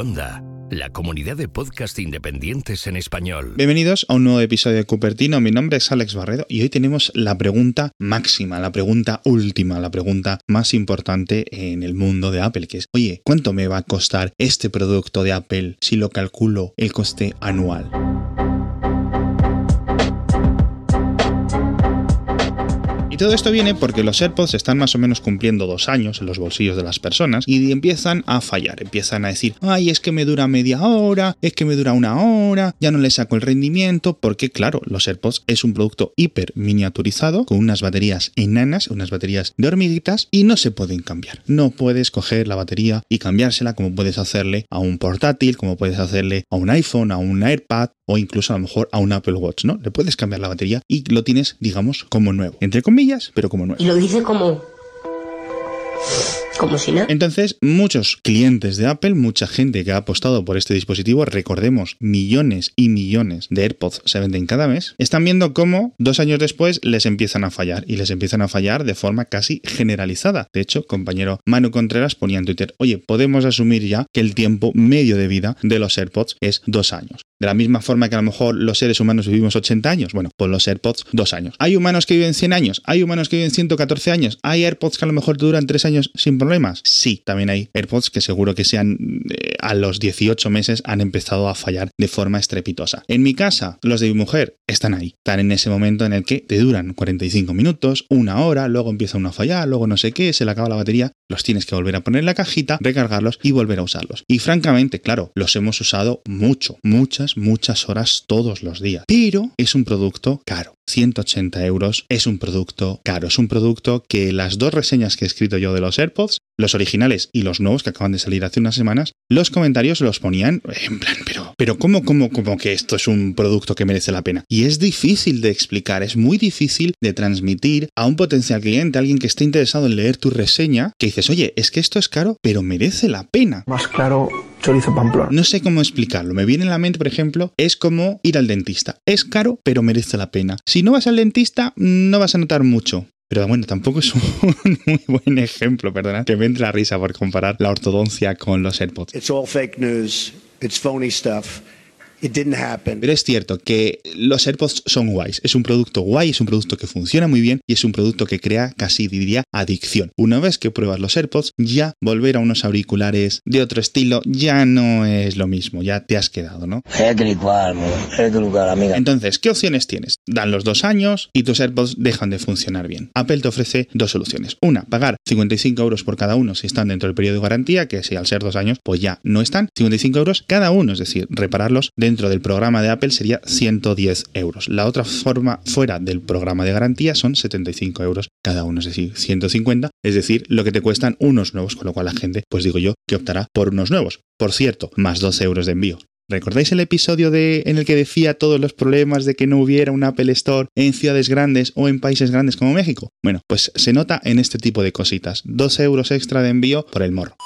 Onda, la comunidad de podcast independientes en español. Bienvenidos a un nuevo episodio de Cupertino. Mi nombre es Alex Barredo y hoy tenemos la pregunta máxima, la pregunta última, la pregunta más importante en el mundo de Apple, que es, oye, ¿cuánto me va a costar este producto de Apple si lo calculo el coste anual? Todo esto viene porque los AirPods están más o menos cumpliendo dos años en los bolsillos de las personas y empiezan a fallar, empiezan a decir, ay, es que me dura media hora, es que me dura una hora, ya no le saco el rendimiento, porque claro, los AirPods es un producto hiper miniaturizado con unas baterías enanas, unas baterías de hormiguitas y no se pueden cambiar. No puedes coger la batería y cambiársela como puedes hacerle a un portátil, como puedes hacerle a un iPhone, a un AirPad o incluso a lo mejor a un Apple Watch, ¿no? Le puedes cambiar la batería y lo tienes, digamos, como nuevo. Entre comillas, pero como nuevo. Y lo dice como como si Entonces, muchos clientes de Apple, mucha gente que ha apostado por este dispositivo, recordemos, millones y millones de AirPods se venden cada mes, están viendo cómo dos años después les empiezan a fallar y les empiezan a fallar de forma casi generalizada. De hecho, compañero Manu Contreras ponía en Twitter, oye, podemos asumir ya que el tiempo medio de vida de los AirPods es dos años. De la misma forma que a lo mejor los seres humanos vivimos 80 años, bueno, pues los AirPods dos años. Hay humanos que viven 100 años, hay humanos que viven 114 años, hay AirPods que a lo mejor duran tres años sin problema problemas? Sí, también hay AirPods que seguro que sean eh, a los 18 meses han empezado a fallar de forma estrepitosa. En mi casa, los de mi mujer están ahí, están en ese momento en el que te duran 45 minutos, una hora, luego empieza uno a fallar, luego no sé qué, se le acaba la batería, los tienes que volver a poner en la cajita, recargarlos y volver a usarlos. Y francamente, claro, los hemos usado mucho, muchas, muchas horas todos los días. Pero es un producto caro. 180 euros es un producto caro. Es un producto que las dos reseñas que he escrito yo de los AirPods, los originales y los nuevos que acaban de salir hace unas semanas, los comentarios los ponían en plan, pero, pero ¿cómo, cómo, cómo que esto es un producto que merece la pena? Y es difícil de explicar, es muy difícil de transmitir a un potencial cliente, a alguien que esté interesado en leer tu reseña, que dices, oye, es que esto es caro, pero merece la pena. Más claro chorizo Pamplona. No sé cómo explicarlo. Me viene en la mente, por ejemplo, es como ir al dentista. Es caro, pero merece la pena. Si no vas al dentista, no vas a notar mucho. Pero bueno, tampoco es un muy buen ejemplo, perdona, que me entre la risa por comparar la ortodoncia con los AirPods. It's all fake news. It's phony stuff. Pero es cierto que los AirPods son guays. Es un producto guay, es un producto que funciona muy bien y es un producto que crea casi diría adicción. Una vez que pruebas los AirPods, ya volver a unos auriculares de otro estilo ya no es lo mismo, ya te has quedado, ¿no? Entonces, ¿qué opciones tienes? Dan los dos años y tus AirPods dejan de funcionar bien. Apple te ofrece dos soluciones. Una, pagar 55 euros por cada uno si están dentro del periodo de garantía, que si al ser dos años, pues ya no están. 55 euros cada uno, es decir, repararlos de dentro del programa de Apple sería 110 euros. La otra forma fuera del programa de garantía son 75 euros cada uno, es decir, 150, es decir, lo que te cuestan unos nuevos, con lo cual la gente, pues digo yo, que optará por unos nuevos. Por cierto, más 12 euros de envío. ¿Recordáis el episodio de, en el que decía todos los problemas de que no hubiera un Apple Store en ciudades grandes o en países grandes como México? Bueno, pues se nota en este tipo de cositas. 2 euros extra de envío por el morro.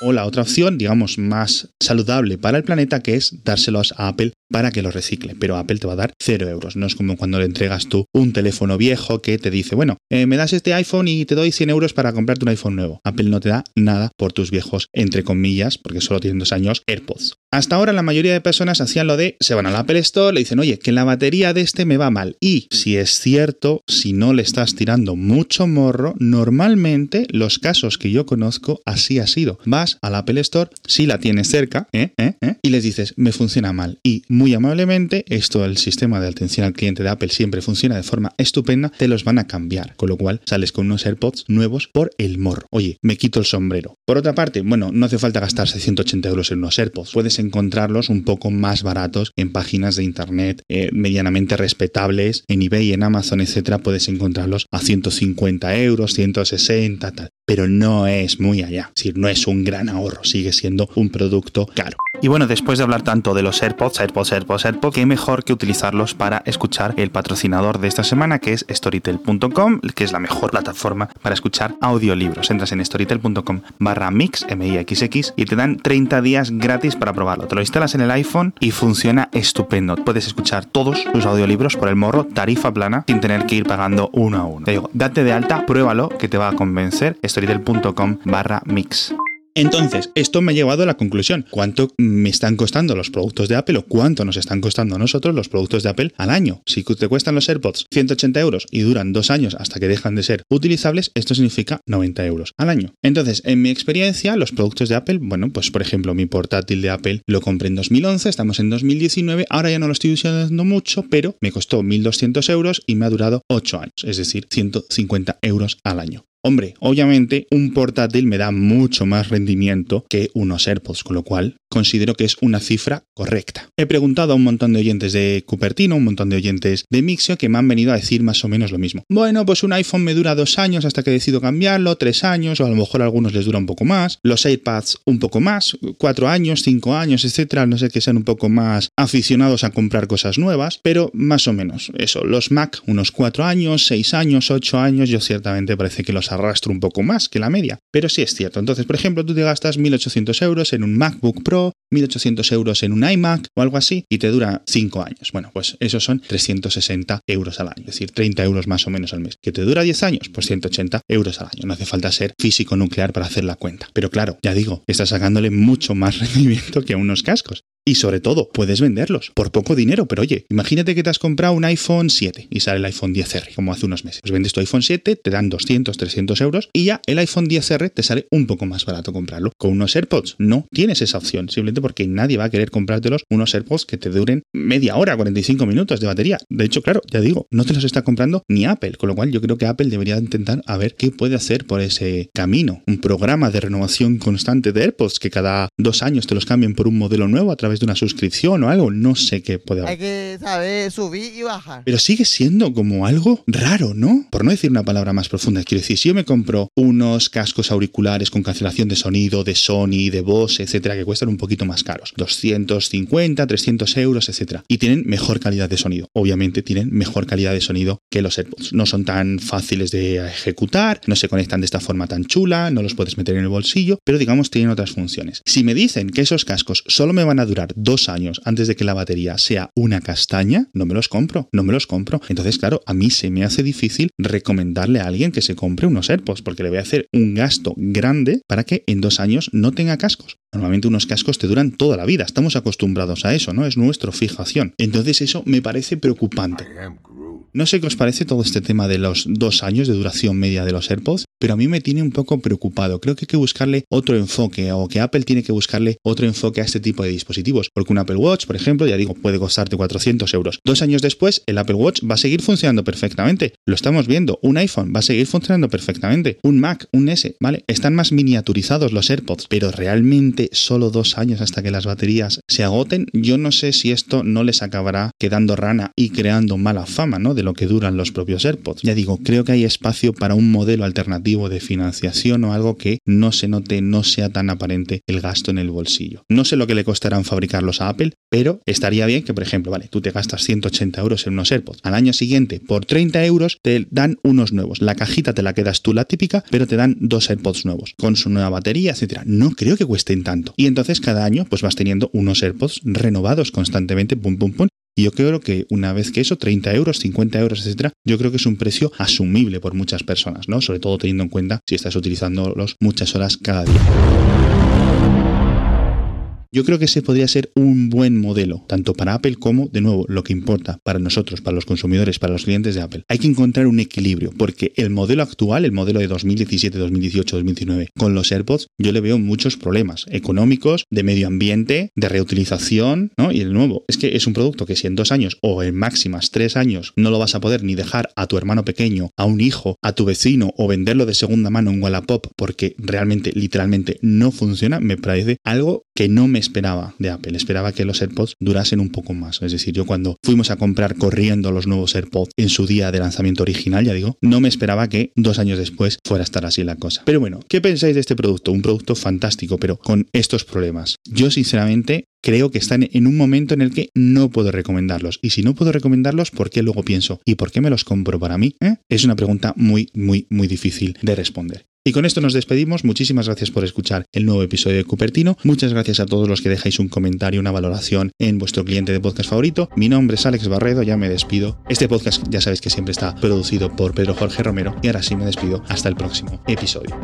O la otra opción, digamos, más saludable para el planeta, que es dárselos a Apple para que lo recicle, pero Apple te va a dar 0 euros. No es como cuando le entregas tú un teléfono viejo que te dice, bueno, eh, me das este iPhone y te doy 100 euros para comprarte un iPhone nuevo. Apple no te da nada por tus viejos, entre comillas, porque solo tienen dos años, AirPods. Hasta ahora la mayoría de personas hacían lo de, se van al Apple Store, le dicen, oye, que la batería de este me va mal. Y si es cierto, si no le estás tirando mucho morro, normalmente los casos que yo conozco así ha sido. Vas al Apple Store, si la tienes cerca, ¿eh? ¿eh? ¿eh? y les dices, me funciona mal. Y muy amablemente, esto el sistema de atención al cliente de Apple siempre funciona de forma estupenda, te los van a cambiar, con lo cual sales con unos AirPods nuevos por el morro. Oye, me quito el sombrero. Por otra parte, bueno, no hace falta gastarse 180 euros en unos AirPods, puedes encontrarlos un poco más baratos en páginas de internet eh, medianamente respetables, en eBay, en Amazon, etcétera, puedes encontrarlos a 150 euros, 160, tal pero no es muy allá. Es decir, no es un gran ahorro, sigue siendo un producto caro. Y bueno, después de hablar tanto de los AirPods, AirPods, AirPods, AirPods, qué mejor que utilizarlos para escuchar el patrocinador de esta semana, que es Storytel.com, que es la mejor plataforma para escuchar audiolibros. Entras en Storytel.com barra mix, M-I-X-X, y te dan 30 días gratis para probarlo. Te lo instalas en el iPhone y funciona estupendo. Puedes escuchar todos tus audiolibros por el morro, tarifa plana, sin tener que ir pagando uno a uno. Te digo, date de alta, pruébalo, que te va a convencer barra mix. Entonces, esto me ha llevado a la conclusión. ¿Cuánto me están costando los productos de Apple o cuánto nos están costando a nosotros los productos de Apple al año? Si te cuestan los AirPods 180 euros y duran dos años hasta que dejan de ser utilizables, esto significa 90 euros al año. Entonces, en mi experiencia, los productos de Apple, bueno, pues por ejemplo, mi portátil de Apple lo compré en 2011, estamos en 2019, ahora ya no lo estoy usando mucho, pero me costó 1.200 euros y me ha durado 8 años, es decir, 150 euros al año. Hombre, obviamente un portátil me da mucho más rendimiento que unos AirPods, con lo cual considero que es una cifra correcta. He preguntado a un montón de oyentes de Cupertino, un montón de oyentes de Mixio que me han venido a decir más o menos lo mismo. Bueno, pues un iPhone me dura dos años hasta que decido cambiarlo, tres años, o a lo mejor a algunos les dura un poco más, los iPads un poco más, cuatro años, cinco años, etcétera, no sé que sean un poco más aficionados a comprar cosas nuevas, pero más o menos eso, los Mac unos cuatro años, seis años, ocho años, yo ciertamente parece que los arrastro un poco más que la media, pero sí es cierto. Entonces, por ejemplo, tú te gastas 1800 euros en un MacBook Pro, 1.800 euros en un iMac o algo así y te dura 5 años. Bueno, pues esos son 360 euros al año, es decir, 30 euros más o menos al mes. ¿Que te dura 10 años? Pues 180 euros al año. No hace falta ser físico nuclear para hacer la cuenta. Pero claro, ya digo, estás sacándole mucho más rendimiento que a unos cascos. Y sobre todo, puedes venderlos por poco dinero. Pero oye, imagínate que te has comprado un iPhone 7 y sale el iPhone 10R, como hace unos meses. Pues vendes tu iPhone 7, te dan 200, 300 euros y ya el iPhone 10R te sale un poco más barato comprarlo. Con unos AirPods no tienes esa opción, simplemente porque nadie va a querer comprártelos unos AirPods que te duren media hora, 45 minutos de batería. De hecho, claro, ya digo, no te los está comprando ni Apple, con lo cual yo creo que Apple debería intentar a ver qué puede hacer por ese camino. Un programa de renovación constante de AirPods que cada dos años te los cambien por un modelo nuevo a través de una suscripción o algo, no sé qué puede haber. Hay que saber subir y bajar. Pero sigue siendo como algo raro, ¿no? Por no decir una palabra más profunda, quiero decir, si yo me compro unos cascos auriculares con cancelación de sonido de Sony, de Bose, etcétera, que cuestan un poquito más caros, 250, 300 euros, etcétera, y tienen mejor calidad de sonido. Obviamente tienen mejor calidad de sonido que los AirPods. No son tan fáciles de ejecutar, no se conectan de esta forma tan chula, no los puedes meter en el bolsillo, pero digamos tienen otras funciones. Si me dicen que esos cascos solo me van a durar dos años antes de que la batería sea una castaña, no me los compro, no me los compro. Entonces, claro, a mí se me hace difícil recomendarle a alguien que se compre unos AirPods porque le voy a hacer un gasto grande para que en dos años no tenga cascos. Normalmente unos cascos te duran toda la vida, estamos acostumbrados a eso, ¿no? Es nuestra fijación. Entonces eso me parece preocupante. No sé qué os parece todo este tema de los dos años de duración media de los AirPods, pero a mí me tiene un poco preocupado. Creo que hay que buscarle otro enfoque o que Apple tiene que buscarle otro enfoque a este tipo de dispositivos. Porque un Apple Watch, por ejemplo, ya digo, puede costarte 400 euros. Dos años después, el Apple Watch va a seguir funcionando perfectamente. Lo estamos viendo. Un iPhone va a seguir funcionando perfectamente. Un Mac, un S, ¿vale? Están más miniaturizados los AirPods, pero realmente solo dos años hasta que las baterías se agoten. Yo no sé si esto no les acabará quedando rana y creando mala fama, ¿no? De lo que duran los propios AirPods. Ya digo, creo que hay espacio para un modelo alternativo de financiación o algo que no se note, no sea tan aparente el gasto en el bolsillo. No sé lo que le costarán fabricarlos a Apple, pero estaría bien que, por ejemplo, vale, tú te gastas 180 euros en unos AirPods. Al año siguiente, por 30 euros, te dan unos nuevos. La cajita te la quedas tú, la típica, pero te dan dos AirPods nuevos, con su nueva batería, etcétera. No creo que cuesten tanto. Y entonces cada año, pues vas teniendo unos AirPods renovados constantemente, pum, pum, pum, y yo creo que una vez que eso, 30 euros, 50 euros, etcétera, yo creo que es un precio asumible por muchas personas, ¿no? Sobre todo teniendo en cuenta si estás utilizándolos muchas horas cada día. Yo creo que ese podría ser un buen modelo, tanto para Apple como, de nuevo, lo que importa para nosotros, para los consumidores, para los clientes de Apple. Hay que encontrar un equilibrio, porque el modelo actual, el modelo de 2017, 2018, 2019, con los AirPods, yo le veo muchos problemas económicos, de medio ambiente, de reutilización, ¿no? Y de nuevo, es que es un producto que si en dos años o en máximas tres años no lo vas a poder ni dejar a tu hermano pequeño, a un hijo, a tu vecino o venderlo de segunda mano en Wallapop porque realmente, literalmente no funciona, me parece algo que no me esperaba de Apple. Esperaba que los AirPods durasen un poco más. Es decir, yo cuando fuimos a comprar corriendo los nuevos AirPods en su día de lanzamiento original, ya digo, no me esperaba que dos años después fuera a estar así la cosa. Pero bueno, ¿qué pensáis de este producto? Un producto fantástico, pero con estos problemas. Yo sinceramente creo que están en un momento en el que no puedo recomendarlos. Y si no puedo recomendarlos, ¿por qué luego pienso? ¿Y por qué me los compro para mí? ¿Eh? Es una pregunta muy, muy, muy difícil de responder. Y con esto nos despedimos. Muchísimas gracias por escuchar el nuevo episodio de Cupertino. Muchas gracias a todos los que dejáis un comentario, una valoración en vuestro cliente de podcast favorito. Mi nombre es Alex Barredo, ya me despido. Este podcast ya sabéis que siempre está producido por Pedro Jorge Romero. Y ahora sí me despido. Hasta el próximo episodio.